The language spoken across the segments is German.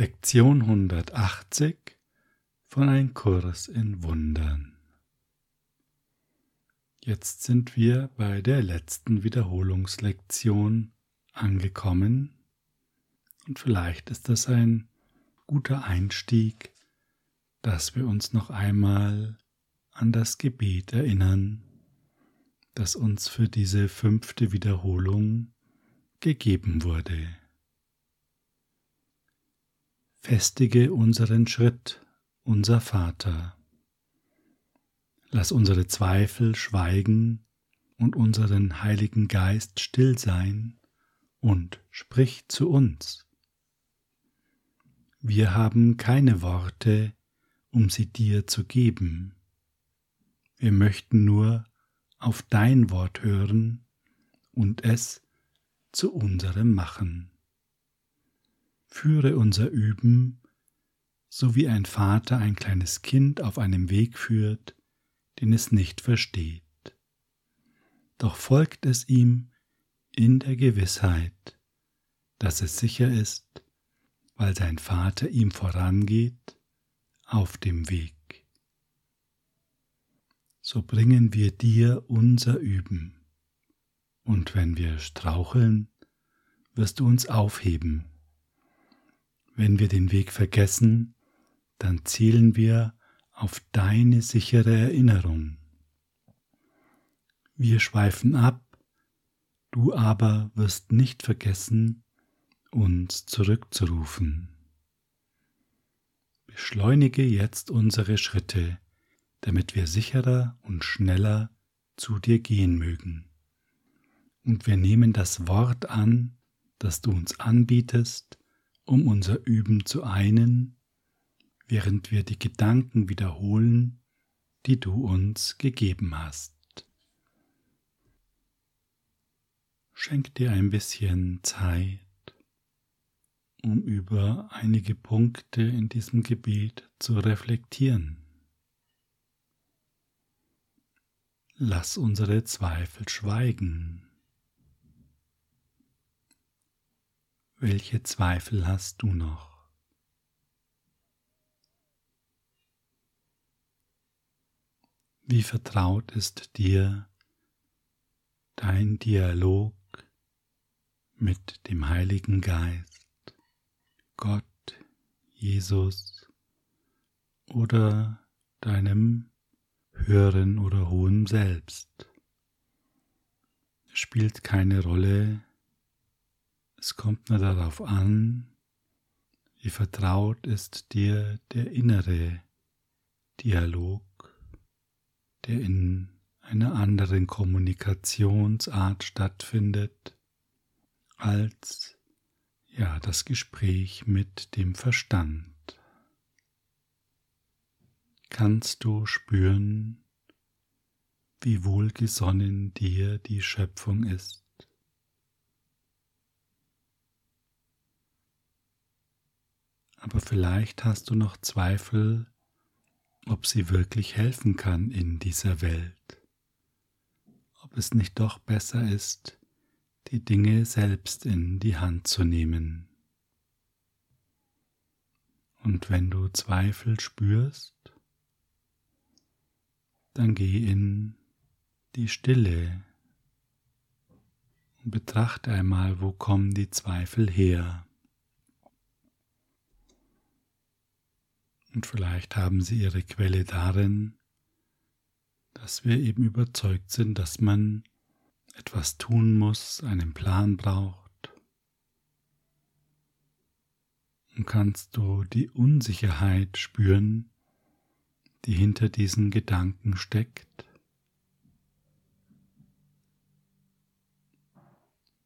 Lektion 180 von Ein Kurs in Wundern. Jetzt sind wir bei der letzten Wiederholungslektion angekommen und vielleicht ist das ein guter Einstieg, dass wir uns noch einmal an das Gebet erinnern, das uns für diese fünfte Wiederholung gegeben wurde. Festige unseren Schritt, unser Vater. Lass unsere Zweifel schweigen und unseren Heiligen Geist still sein und sprich zu uns. Wir haben keine Worte, um sie dir zu geben. Wir möchten nur auf dein Wort hören und es zu unserem machen führe unser Üben, so wie ein Vater ein kleines Kind auf einem Weg führt, den es nicht versteht. Doch folgt es ihm in der Gewissheit, dass es sicher ist, weil sein Vater ihm vorangeht auf dem Weg. So bringen wir dir unser Üben, und wenn wir straucheln, wirst du uns aufheben wenn wir den Weg vergessen, dann zielen wir auf deine sichere Erinnerung. Wir schweifen ab, du aber wirst nicht vergessen, uns zurückzurufen. Beschleunige jetzt unsere Schritte, damit wir sicherer und schneller zu dir gehen mögen. Und wir nehmen das Wort an, das du uns anbietest, um unser Üben zu einen, während wir die Gedanken wiederholen, die du uns gegeben hast. Schenk dir ein bisschen Zeit, um über einige Punkte in diesem Gebet zu reflektieren. Lass unsere Zweifel schweigen. Welche Zweifel hast du noch? Wie vertraut ist dir dein Dialog mit dem Heiligen Geist, Gott, Jesus oder deinem höheren oder hohen Selbst? Es spielt keine Rolle, es kommt nur darauf an, wie vertraut ist dir der innere Dialog, der in einer anderen Kommunikationsart stattfindet als ja das Gespräch mit dem Verstand. Kannst du spüren, wie wohlgesonnen dir die Schöpfung ist? Aber vielleicht hast du noch Zweifel, ob sie wirklich helfen kann in dieser Welt, ob es nicht doch besser ist, die Dinge selbst in die Hand zu nehmen. Und wenn du Zweifel spürst, dann geh in die Stille und betrachte einmal, wo kommen die Zweifel her. Und vielleicht haben sie ihre Quelle darin, dass wir eben überzeugt sind, dass man etwas tun muss, einen Plan braucht. Und kannst du die Unsicherheit spüren, die hinter diesen Gedanken steckt?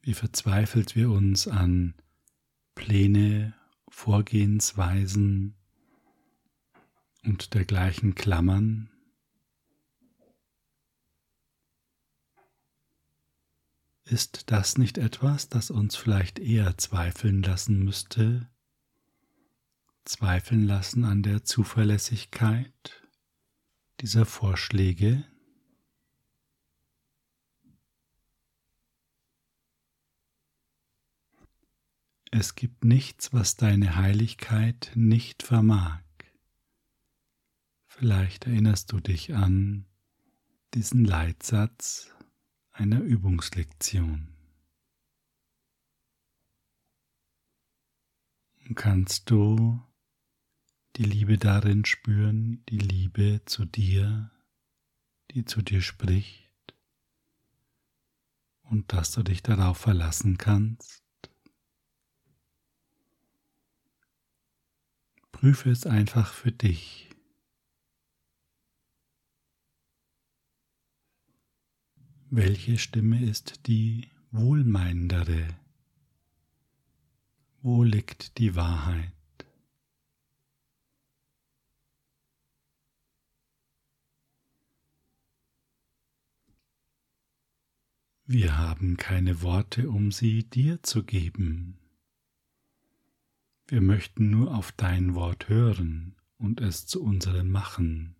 Wie verzweifelt wir uns an Pläne, Vorgehensweisen, und dergleichen klammern. Ist das nicht etwas, das uns vielleicht eher zweifeln lassen müsste? Zweifeln lassen an der Zuverlässigkeit dieser Vorschläge? Es gibt nichts, was deine Heiligkeit nicht vermag. Vielleicht erinnerst du dich an diesen Leitsatz einer Übungslektion. Kannst du die Liebe darin spüren, die Liebe zu dir, die zu dir spricht und dass du dich darauf verlassen kannst? Prüfe es einfach für dich. Welche Stimme ist die wohlmeinendere? Wo liegt die Wahrheit? Wir haben keine Worte, um sie dir zu geben. Wir möchten nur auf dein Wort hören und es zu unserem machen.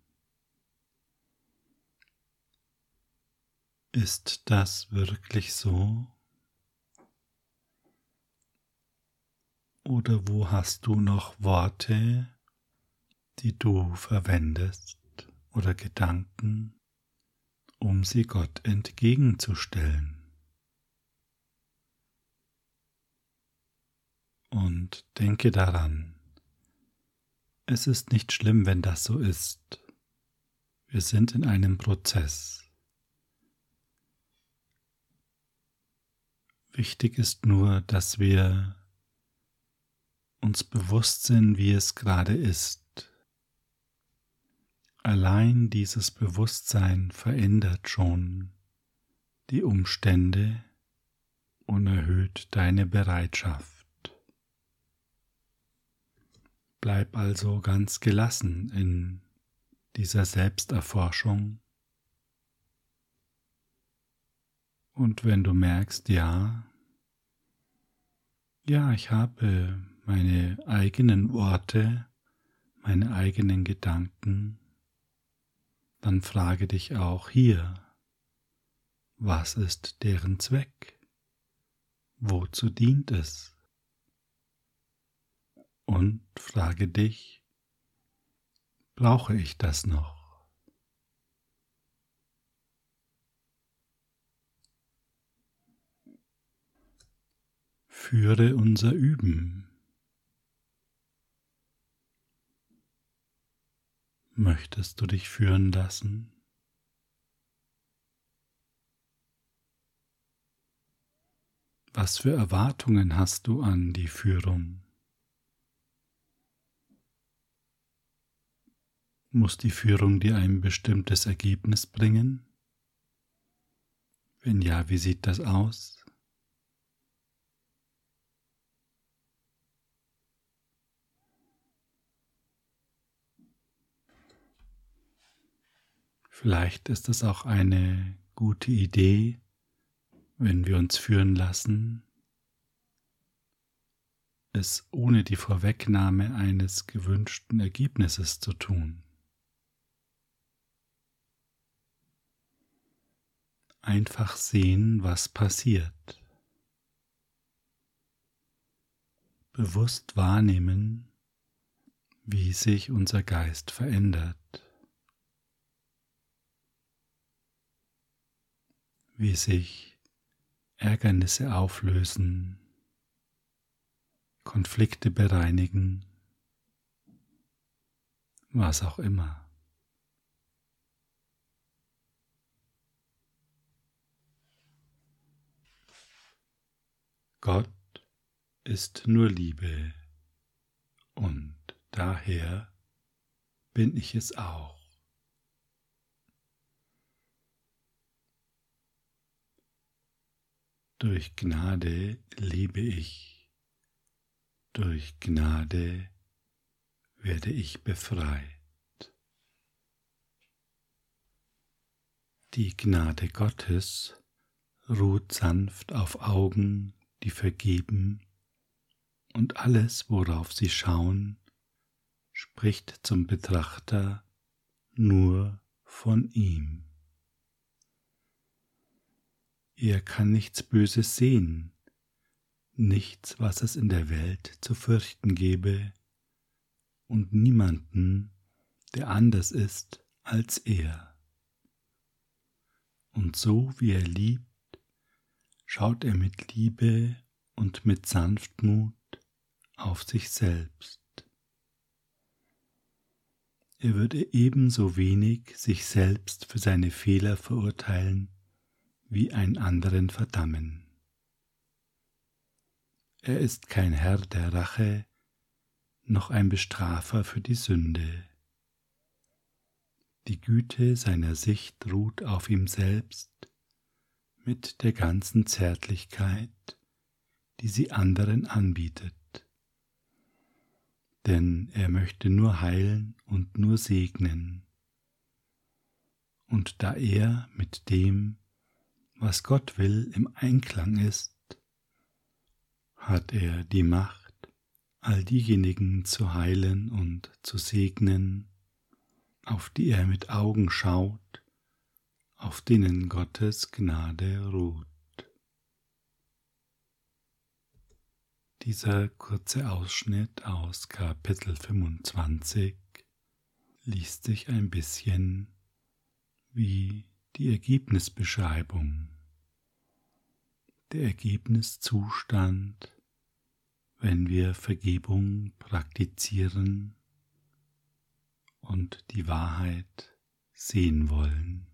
Ist das wirklich so? Oder wo hast du noch Worte, die du verwendest oder Gedanken, um sie Gott entgegenzustellen? Und denke daran, es ist nicht schlimm, wenn das so ist. Wir sind in einem Prozess. Wichtig ist nur, dass wir uns bewusst sind, wie es gerade ist. Allein dieses Bewusstsein verändert schon die Umstände und erhöht deine Bereitschaft. Bleib also ganz gelassen in dieser Selbsterforschung Und wenn du merkst, ja, ja, ich habe meine eigenen Worte, meine eigenen Gedanken, dann frage dich auch hier, was ist deren Zweck? Wozu dient es? Und frage dich, brauche ich das noch? Führe unser Üben. Möchtest du dich führen lassen? Was für Erwartungen hast du an die Führung? Muss die Führung dir ein bestimmtes Ergebnis bringen? Wenn ja, wie sieht das aus? Vielleicht ist es auch eine gute Idee, wenn wir uns führen lassen, es ohne die Vorwegnahme eines gewünschten Ergebnisses zu tun. Einfach sehen, was passiert. Bewusst wahrnehmen, wie sich unser Geist verändert. Wie sich Ärgernisse auflösen, Konflikte bereinigen, was auch immer. Gott ist nur Liebe und daher bin ich es auch. Durch Gnade lebe ich, durch Gnade werde ich befreit. Die Gnade Gottes ruht sanft auf Augen, die vergeben, und alles, worauf sie schauen, spricht zum Betrachter nur von ihm. Er kann nichts Böses sehen, nichts, was es in der Welt zu fürchten gebe, und niemanden, der anders ist als er. Und so wie er liebt, schaut er mit Liebe und mit Sanftmut auf sich selbst. Er würde ebenso wenig sich selbst für seine Fehler verurteilen, wie einen anderen verdammen. Er ist kein Herr der Rache, noch ein Bestrafer für die Sünde. Die Güte seiner Sicht ruht auf ihm selbst mit der ganzen Zärtlichkeit, die sie anderen anbietet. Denn er möchte nur heilen und nur segnen. Und da er mit dem, was Gott will, im Einklang ist, hat er die Macht, all diejenigen zu heilen und zu segnen, auf die er mit Augen schaut, auf denen Gottes Gnade ruht. Dieser kurze Ausschnitt aus Kapitel 25 liest sich ein bisschen wie die Ergebnisbeschreibung, der Ergebniszustand, wenn wir Vergebung praktizieren und die Wahrheit sehen wollen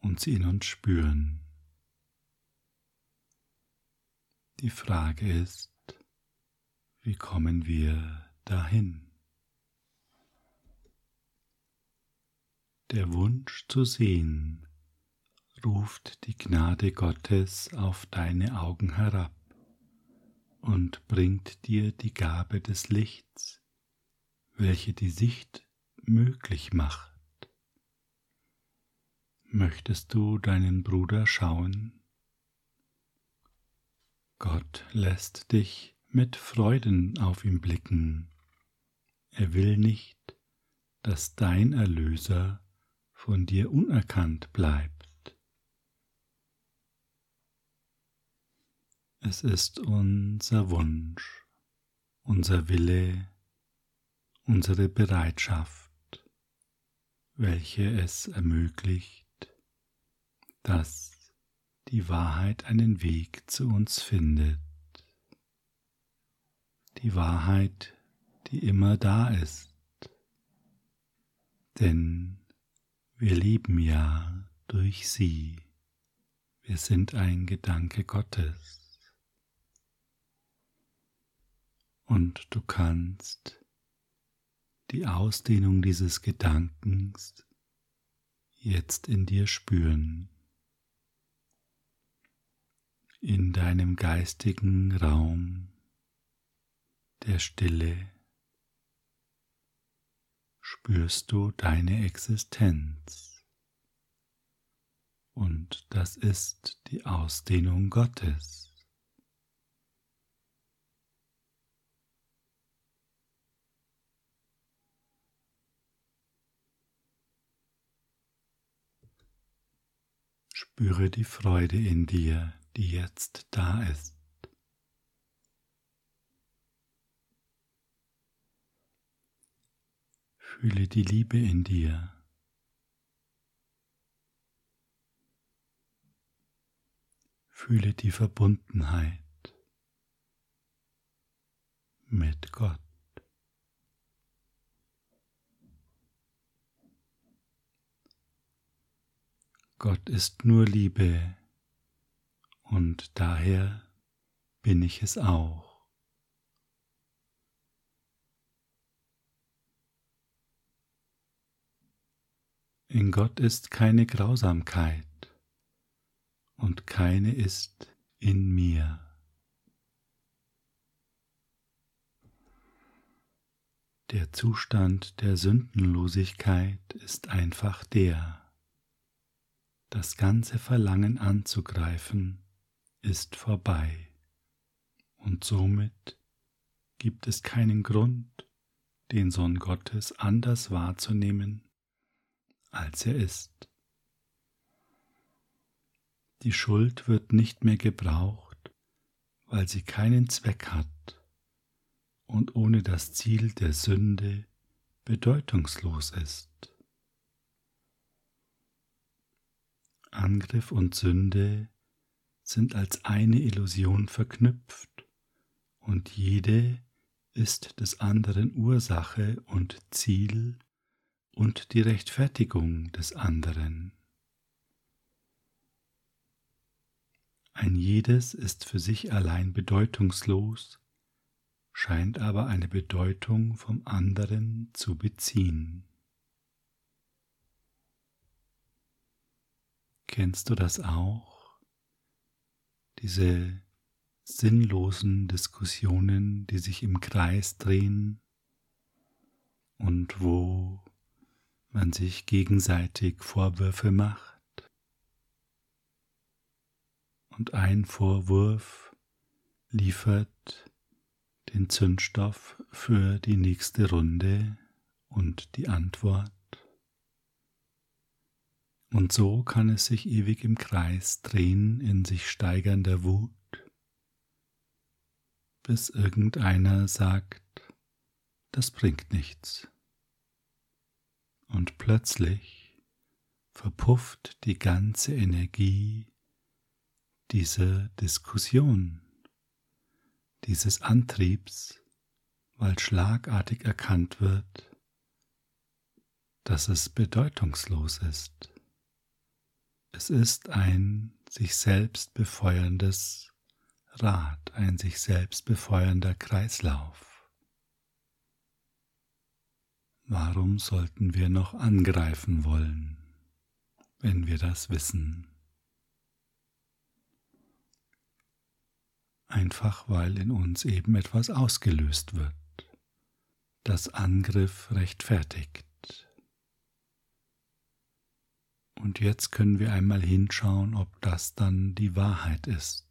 und sie in uns spüren. Die Frage ist, wie kommen wir dahin? Der Wunsch zu sehen ruft die Gnade Gottes auf deine Augen herab und bringt dir die Gabe des Lichts, welche die Sicht möglich macht. Möchtest du deinen Bruder schauen? Gott lässt dich mit Freuden auf ihn blicken. Er will nicht, dass dein Erlöser von dir unerkannt bleibt. Es ist unser Wunsch, unser Wille, unsere Bereitschaft, welche es ermöglicht, dass die Wahrheit einen Weg zu uns findet die Wahrheit, die immer da ist. Denn wir leben ja durch sie. Wir sind ein Gedanke Gottes. Und du kannst die Ausdehnung dieses Gedankens jetzt in dir spüren, in deinem geistigen Raum der Stille spürst du deine Existenz. Und das ist die Ausdehnung Gottes. Spüre die Freude in dir, die jetzt da ist. Fühle die Liebe in dir. Fühle die Verbundenheit mit Gott. Gott ist nur Liebe und daher bin ich es auch. In Gott ist keine Grausamkeit und keine ist in mir. Der Zustand der Sündenlosigkeit ist einfach der. Das ganze Verlangen anzugreifen ist vorbei und somit gibt es keinen Grund, den Sohn Gottes anders wahrzunehmen als er ist. Die Schuld wird nicht mehr gebraucht, weil sie keinen Zweck hat und ohne das Ziel der Sünde bedeutungslos ist. Angriff und Sünde sind als eine Illusion verknüpft und jede ist des anderen Ursache und Ziel und die Rechtfertigung des anderen. Ein jedes ist für sich allein bedeutungslos, scheint aber eine Bedeutung vom anderen zu beziehen. Kennst du das auch? Diese sinnlosen Diskussionen, die sich im Kreis drehen und wo man sich gegenseitig Vorwürfe macht. Und ein Vorwurf liefert den Zündstoff für die nächste Runde und die Antwort. Und so kann es sich ewig im Kreis drehen in sich steigernder Wut, bis irgendeiner sagt, das bringt nichts. Und plötzlich verpufft die ganze Energie dieser Diskussion, dieses Antriebs, weil schlagartig erkannt wird, dass es bedeutungslos ist. Es ist ein sich selbst befeuerndes Rad, ein sich selbst befeuernder Kreislauf. Warum sollten wir noch angreifen wollen, wenn wir das wissen? Einfach weil in uns eben etwas ausgelöst wird, das Angriff rechtfertigt. Und jetzt können wir einmal hinschauen, ob das dann die Wahrheit ist.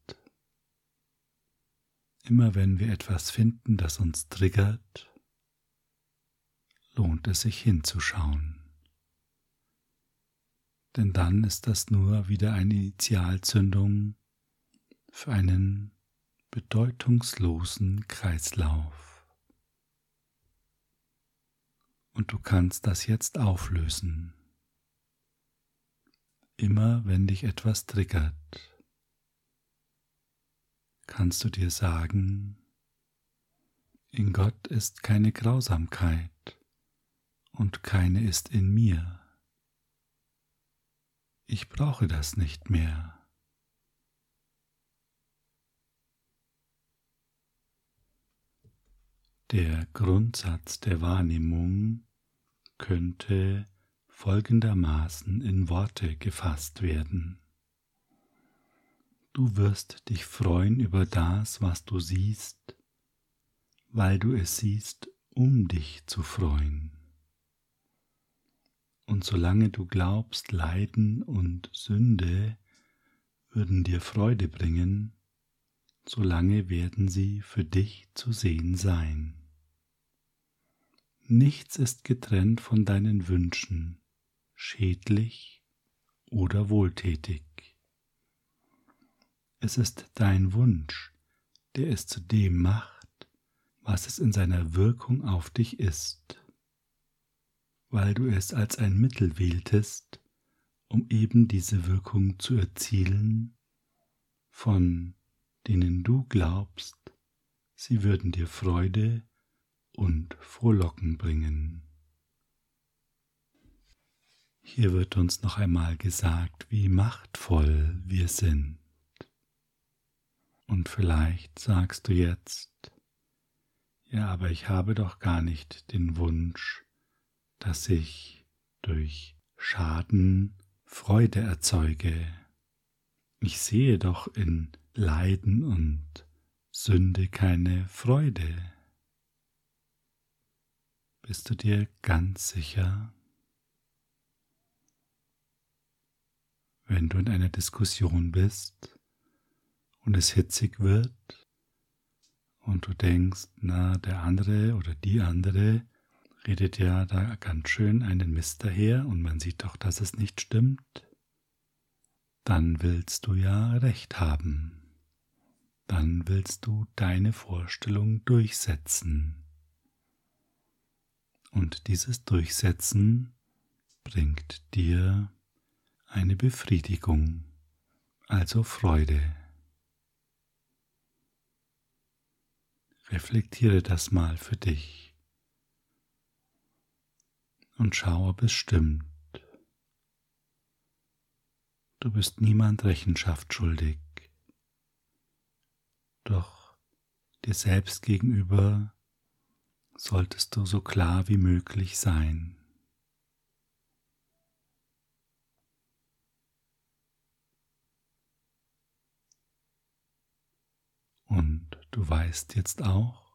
Immer wenn wir etwas finden, das uns triggert, lohnt es sich hinzuschauen. Denn dann ist das nur wieder eine Initialzündung für einen bedeutungslosen Kreislauf. Und du kannst das jetzt auflösen. Immer wenn dich etwas triggert, kannst du dir sagen, in Gott ist keine Grausamkeit und keine ist in mir. Ich brauche das nicht mehr. Der Grundsatz der Wahrnehmung könnte folgendermaßen in Worte gefasst werden. Du wirst dich freuen über das, was du siehst, weil du es siehst, um dich zu freuen. Und solange du glaubst, Leiden und Sünde würden dir Freude bringen, solange werden sie für dich zu sehen sein. Nichts ist getrennt von deinen Wünschen, schädlich oder wohltätig. Es ist dein Wunsch, der es zu dem macht, was es in seiner Wirkung auf dich ist, weil du es als ein Mittel wähltest, um eben diese Wirkung zu erzielen, von denen du glaubst, sie würden dir Freude und Frohlocken bringen. Hier wird uns noch einmal gesagt, wie machtvoll wir sind. Und vielleicht sagst du jetzt, ja, aber ich habe doch gar nicht den Wunsch, dass ich durch Schaden Freude erzeuge. Ich sehe doch in Leiden und Sünde keine Freude. Bist du dir ganz sicher? Wenn du in einer Diskussion bist und es hitzig wird und du denkst, na, der andere oder die andere redet ja da ganz schön einen Mist daher und man sieht doch, dass es nicht stimmt, dann willst du ja recht haben. dann willst du deine Vorstellung durchsetzen. Und dieses Durchsetzen bringt dir eine Befriedigung, also Freude. Reflektiere das mal für dich und schau, ob es stimmt. Du bist niemand Rechenschaft schuldig, doch dir selbst gegenüber solltest du so klar wie möglich sein. Und du weißt jetzt auch,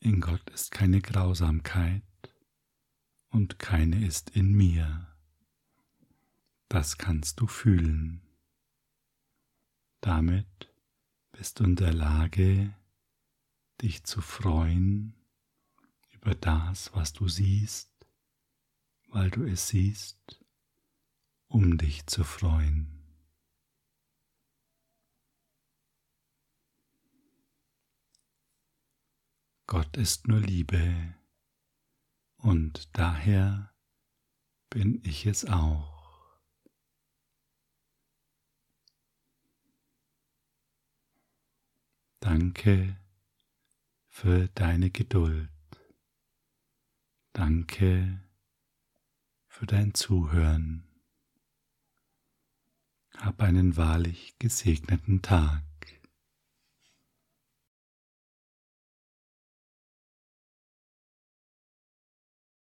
in Gott ist keine Grausamkeit und keine ist in mir. Das kannst du fühlen. Damit bist du in der Lage, dich zu freuen über das, was du siehst, weil du es siehst, um dich zu freuen. Gott ist nur Liebe und daher bin ich es auch. Danke für deine Geduld. Danke für dein Zuhören. Hab einen wahrlich gesegneten Tag.